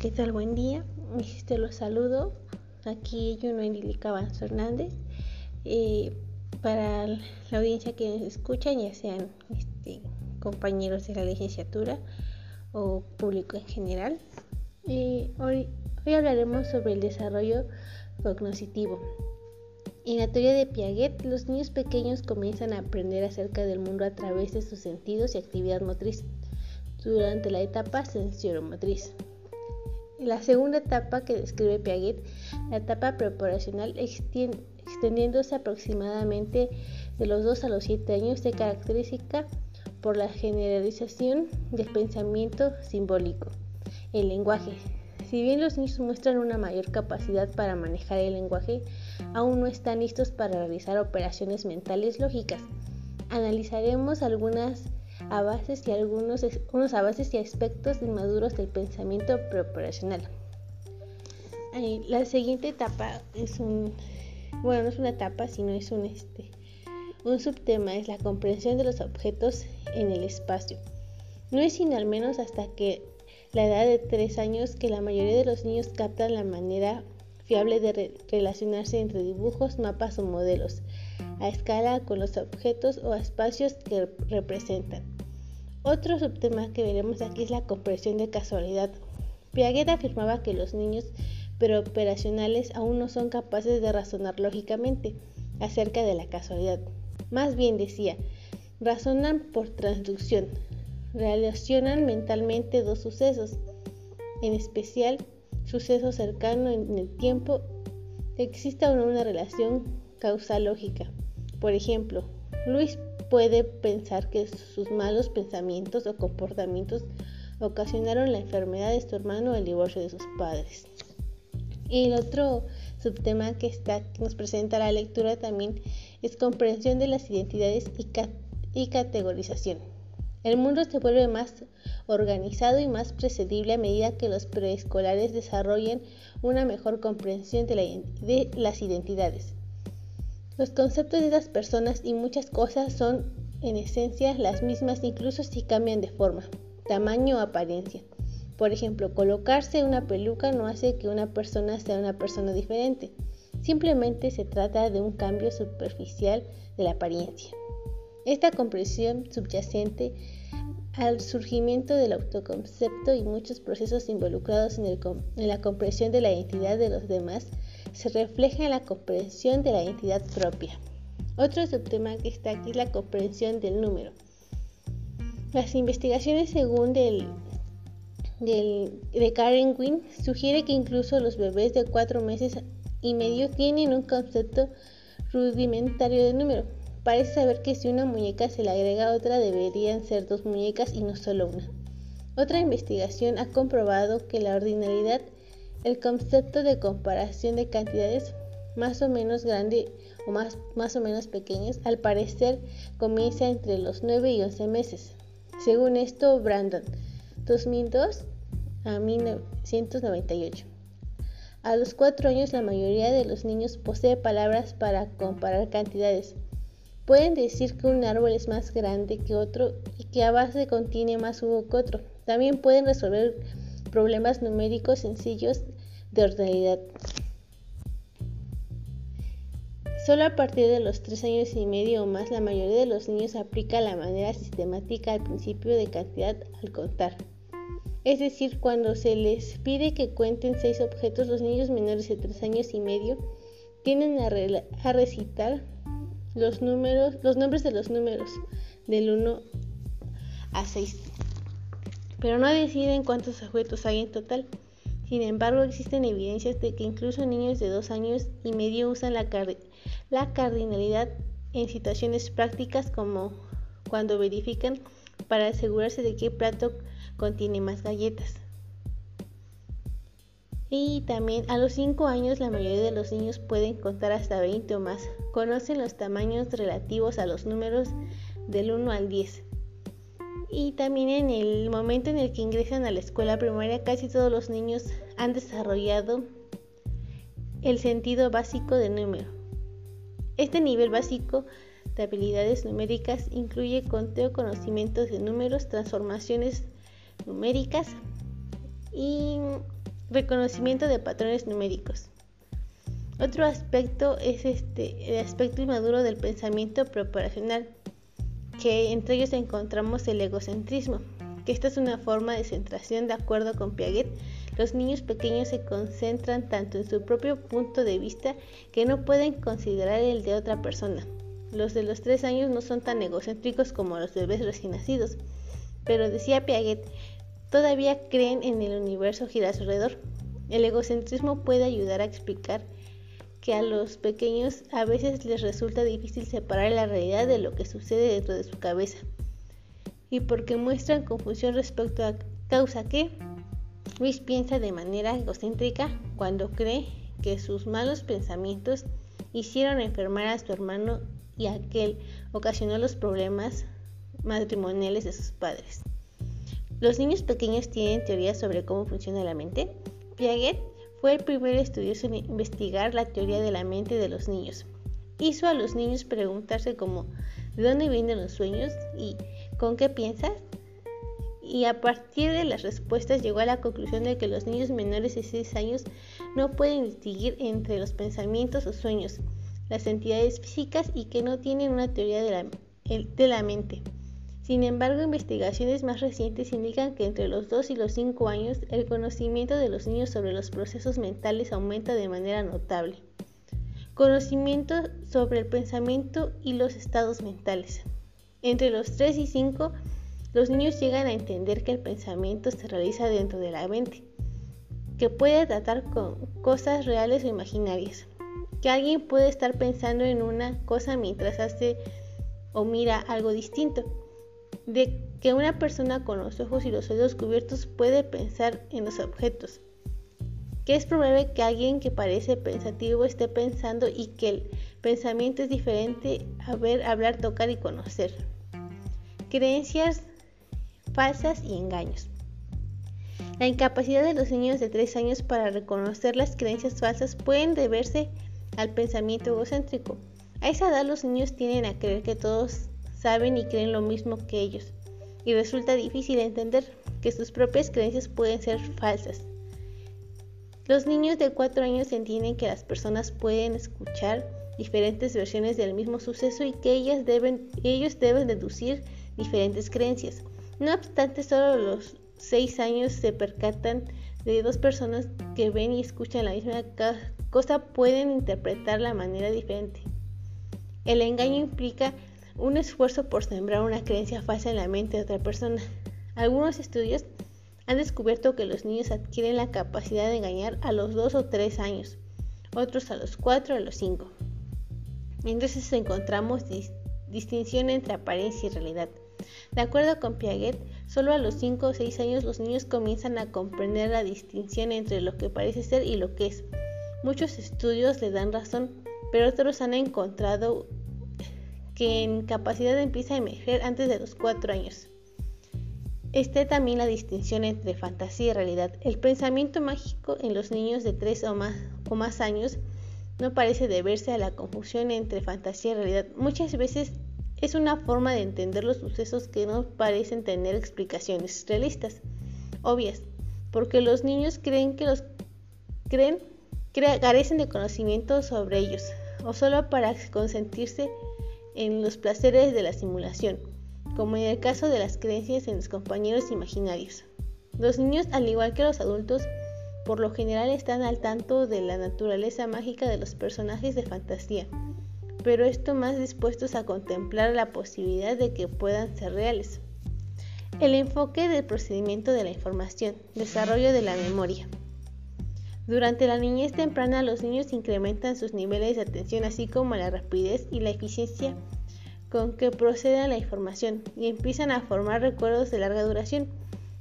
¿Qué tal? Buen día. Te los saludo. Aquí Juno Endilica Fernández. Eh, para la audiencia que nos escucha, ya sean este, compañeros de la licenciatura o público en general. Eh, hoy, hoy hablaremos sobre el desarrollo cognoscitivo. En la teoría de Piaget, los niños pequeños comienzan a aprender acerca del mundo a través de sus sentidos y actividad motriz durante la etapa sensoromotriz. La segunda etapa que describe Piaget, la etapa preparacional, extendiéndose aproximadamente de los 2 a los 7 años, se caracteriza por la generalización del pensamiento simbólico, el lenguaje. Si bien los niños muestran una mayor capacidad para manejar el lenguaje, aún no están listos para realizar operaciones mentales lógicas. Analizaremos algunas a bases y algunos unos avances y aspectos inmaduros del pensamiento preoperacional. La siguiente etapa es un, bueno, no es una etapa, sino es un, este, un subtema, es la comprensión de los objetos en el espacio. No es sino al menos hasta que la edad de tres años que la mayoría de los niños captan la manera fiable de relacionarse entre dibujos, mapas o modelos a escala con los objetos o espacios que representan. Otro subtema que veremos aquí es la comprensión de casualidad. Piaget afirmaba que los niños preoperacionales aún no son capaces de razonar lógicamente acerca de la casualidad. Más bien decía, razonan por transducción, relacionan mentalmente dos sucesos, en especial suceso cercano en el tiempo, existe aún una relación causal lógica. Por ejemplo, Luis puede pensar que sus malos pensamientos o comportamientos ocasionaron la enfermedad de su hermano o el divorcio de sus padres. Y el otro subtema que, está, nos presenta la lectura también es comprensión de las identidades y, categorización. El mundo se vuelve más organizado y más precedible a medida que los preescolares desarrollen una mejor comprensión de las identidades. Los conceptos de las personas y muchas cosas son en esencia las mismas incluso si cambian de forma, tamaño o apariencia. Por ejemplo, colocarse una peluca no hace que una persona sea una persona diferente. Simplemente se trata de un cambio superficial de la apariencia. Esta comprensión subyacente al surgimiento del autoconcepto y muchos procesos involucrados en, en la comprensión de la identidad de los demás se refleja en la comprensión de la identidad propia. Otro subtema que está aquí es la comprensión del número. Las investigaciones según del, de Karen Wynne sugiere que incluso los bebés de cuatro meses y medio tienen un concepto rudimentario de número. Parece saber que si una muñeca se le agrega a otra deberían ser dos muñecas y no solo una. Otra investigación ha comprobado que la ordinalidad el concepto de comparación de cantidades más o menos grandes o más, más o menos pequeñas al parecer comienza entre los 9 y 11 meses. Según esto, Brandon, 2002 a 1998. A los 4 años la mayoría de los niños posee palabras para comparar cantidades. Pueden decir que un árbol es más grande que otro y que a base contiene más jugo que otro. También pueden resolver problemas numéricos sencillos de ordenalidad. Solo a partir de los tres años y medio o más, la mayoría de los niños aplica la manera sistemática al principio de cantidad al contar. Es decir, cuando se les pide que cuenten seis objetos, los niños menores de tres años y medio tienen a, a recitar los, números, los nombres de los números del 1 a 6 pero no deciden cuántos objetos hay en total. Sin embargo, existen evidencias de que incluso niños de dos años y medio usan la, la cardinalidad en situaciones prácticas como cuando verifican para asegurarse de qué plato contiene más galletas. Y también a los 5 años la mayoría de los niños pueden contar hasta 20 o más. Conocen los tamaños relativos a los números del 1 al 10. Y también en el momento en el que ingresan a la escuela primaria, casi todos los niños han desarrollado el sentido básico de número. Este nivel básico de habilidades numéricas incluye conteo, conocimientos de números, transformaciones numéricas y Reconocimiento de patrones numéricos. Otro aspecto es este, el aspecto inmaduro del pensamiento preparacional, que entre ellos encontramos el egocentrismo, que esta es una forma de centración de acuerdo con Piaget. Los niños pequeños se concentran tanto en su propio punto de vista que no pueden considerar el de otra persona. Los de los tres años no son tan egocéntricos como los bebés recién nacidos, pero decía Piaget, todavía creen en el universo gira alrededor. El egocentrismo puede ayudar a explicar que a los pequeños a veces les resulta difícil separar la realidad de lo que sucede dentro de su cabeza y porque muestran confusión respecto a causa que Luis piensa de manera egocéntrica cuando cree que sus malos pensamientos hicieron enfermar a su hermano y aquel ocasionó los problemas matrimoniales de sus padres. Los niños pequeños tienen teorías sobre cómo funciona la mente. Piaget fue el primer estudioso en investigar la teoría de la mente de los niños. Hizo a los niños preguntarse como ¿de dónde vienen los sueños? y ¿con qué piensas? Y a partir de las respuestas llegó a la conclusión de que los niños menores de 6 años no pueden distinguir entre los pensamientos o sueños, las entidades físicas y que no tienen una teoría de la, de la mente. Sin embargo, investigaciones más recientes indican que entre los 2 y los 5 años el conocimiento de los niños sobre los procesos mentales aumenta de manera notable. Conocimiento sobre el pensamiento y los estados mentales. Entre los 3 y 5, los niños llegan a entender que el pensamiento se realiza dentro de la mente, que puede tratar con cosas reales o imaginarias, que alguien puede estar pensando en una cosa mientras hace o mira algo distinto de que una persona con los ojos y los oídos cubiertos puede pensar en los objetos, que es probable que alguien que parece pensativo esté pensando y que el pensamiento es diferente a ver, hablar, tocar y conocer. Creencias falsas y engaños. La incapacidad de los niños de 3 años para reconocer las creencias falsas pueden deberse al pensamiento egocéntrico. A esa edad los niños tienden a creer que todos saben y creen lo mismo que ellos, y resulta difícil entender que sus propias creencias pueden ser falsas. Los niños de 4 años entienden que las personas pueden escuchar diferentes versiones del mismo suceso y que ellas deben, ellos deben deducir diferentes creencias. No obstante, solo los 6 años se percatan de dos personas que ven y escuchan la misma cosa pueden interpretar la manera diferente. El engaño implica un esfuerzo por sembrar una creencia falsa en la mente de otra persona. Algunos estudios han descubierto que los niños adquieren la capacidad de engañar a los 2 o 3 años, otros a los 4 o a los 5. Entonces encontramos distinción entre apariencia y realidad. De acuerdo con Piaget, solo a los 5 o 6 años los niños comienzan a comprender la distinción entre lo que parece ser y lo que es. Muchos estudios le dan razón, pero otros han encontrado que en capacidad empieza a emerger antes de los 4 años. Está también la distinción entre fantasía y realidad. El pensamiento mágico en los niños de 3 o más, o más años no parece deberse a la confusión entre fantasía y realidad. Muchas veces es una forma de entender los sucesos que no parecen tener explicaciones realistas, obvias, porque los niños creen que los creen carecen de conocimiento sobre ellos, o solo para consentirse en los placeres de la simulación, como en el caso de las creencias en los compañeros imaginarios. Los niños, al igual que los adultos, por lo general están al tanto de la naturaleza mágica de los personajes de fantasía, pero esto más dispuestos a contemplar la posibilidad de que puedan ser reales. El enfoque del procedimiento de la información, desarrollo de la memoria. Durante la niñez temprana los niños incrementan sus niveles de atención así como la rapidez y la eficiencia con que procede la información y empiezan a formar recuerdos de larga duración.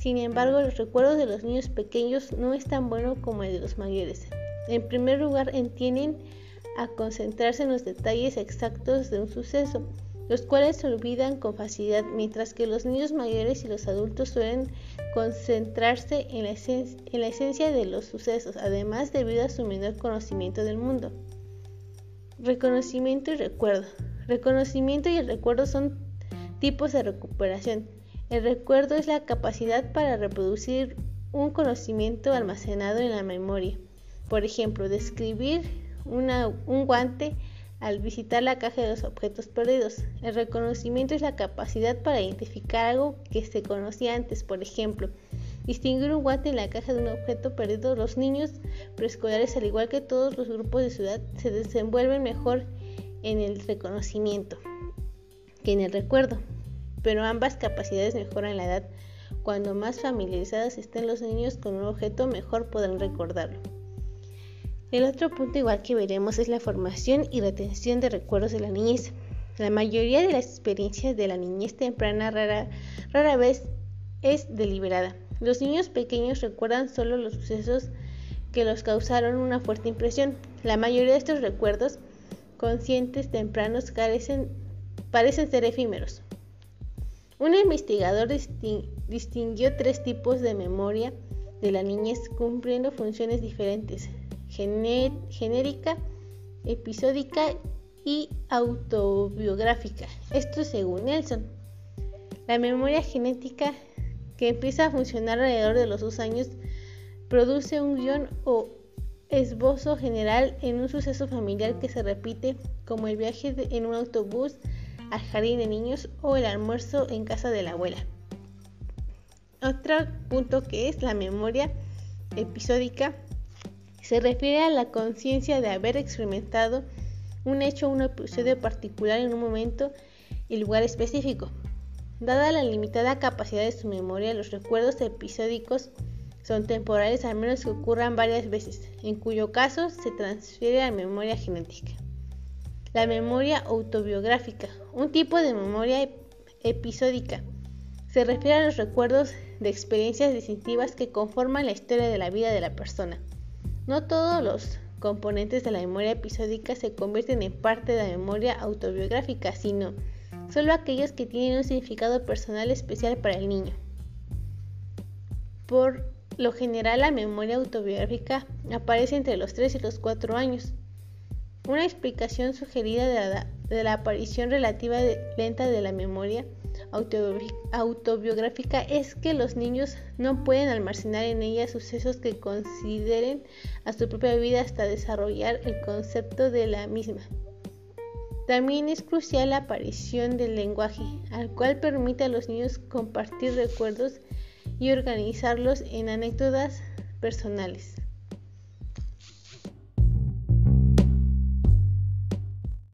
Sin embargo, los recuerdos de los niños pequeños no es tan bueno como el de los mayores. En primer lugar, entienden a concentrarse en los detalles exactos de un suceso, los cuales se olvidan con facilidad, mientras que los niños mayores y los adultos suelen concentrarse en la, esencia de los sucesos, además debido a su menor conocimiento del mundo. Reconocimiento y recuerdo. Reconocimiento y el recuerdo son tipos de recuperación. El recuerdo es la capacidad para reproducir un conocimiento almacenado en la memoria. Por ejemplo, describir un guante al visitar la caja de los objetos perdidos. El reconocimiento es la capacidad para identificar algo que se conocía antes. Por ejemplo, distinguir un guante en la caja de un objeto perdido. Los niños preescolares, al igual que todos los grupos de ciudad, se desenvuelven mejor en el reconocimiento que en el recuerdo, pero ambas capacidades mejoran la edad. Cuando más familiarizados estén los niños con un objeto, mejor podrán recordarlo. El otro punto igual que veremos es la formación y retención de recuerdos de la niñez. La mayoría de las experiencias de la niñez temprana rara, vez es deliberada. Los niños pequeños recuerdan solo los sucesos que los causaron una fuerte impresión. La mayoría de estos recuerdos conscientes tempranos carecen, parecen ser efímeros. Un investigador distinguió tres tipos de memoria de la niñez cumpliendo funciones diferentes genérica, episódica y autobiográfica. Esto según Nelson. La memoria genética que empieza a funcionar alrededor de los dos años produce un guion o esbozo general en un suceso familiar que se repite como el viaje en un autobús al jardín de niños o el almuerzo en casa de la abuela. Otro punto que es la memoria episódica se refiere a la conciencia de haber experimentado un hecho o un episodio particular en un momento y lugar específico. Dada la limitada capacidad de su memoria, los recuerdos episódicos son temporales a menos que ocurran varias veces, en cuyo caso se transfiere a memoria genética. La memoria autobiográfica, un tipo de memoria episódica, se refiere a los recuerdos de experiencias distintivas que conforman la historia de la vida de la persona. No todos los componentes de la memoria episódica se convierten en parte de la memoria autobiográfica, sino solo aquellos que tienen un significado personal especial para el niño. Por lo general, la memoria autobiográfica aparece entre los 3 y los 4 años. Una explicación sugerida de la, aparición relativa lenta de la memoria autobiográfica es que los niños no pueden almacenar en ella sucesos que consideren a su propia vida hasta desarrollar el concepto de la misma. También es crucial la aparición del lenguaje, al cual permite a los niños compartir recuerdos y organizarlos en anécdotas personales.